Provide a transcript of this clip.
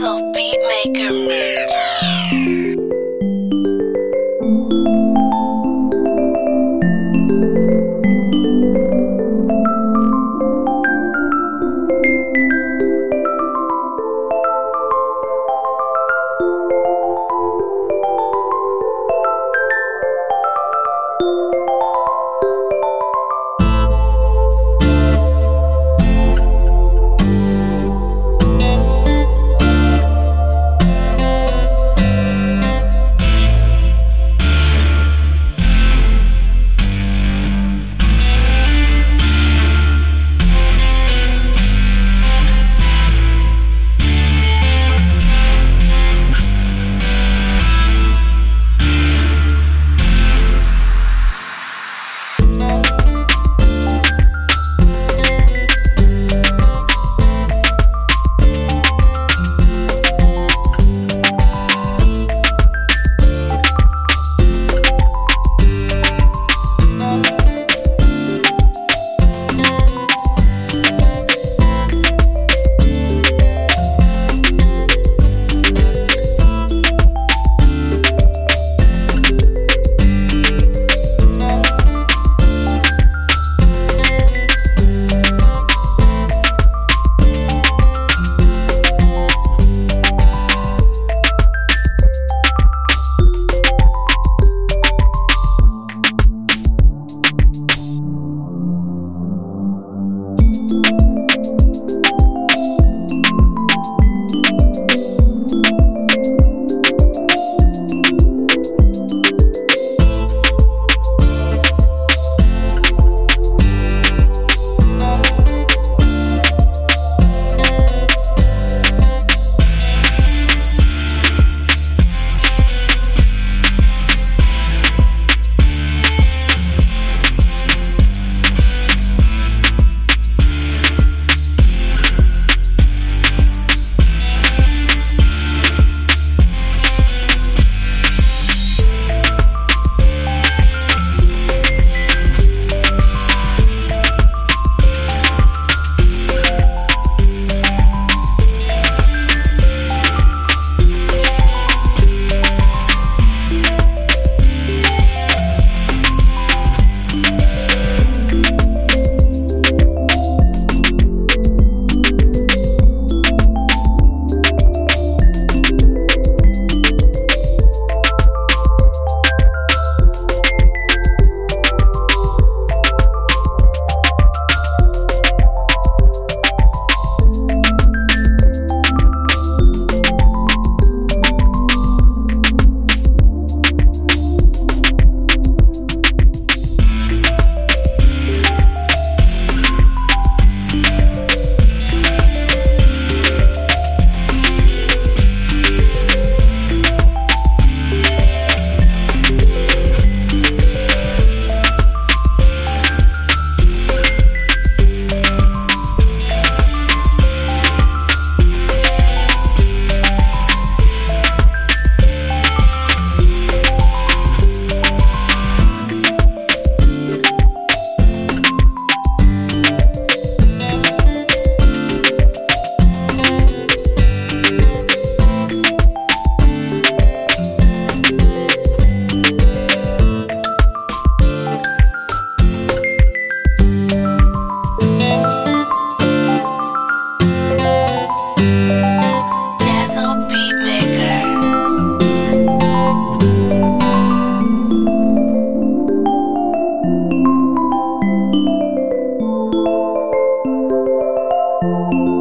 Beatmaker. you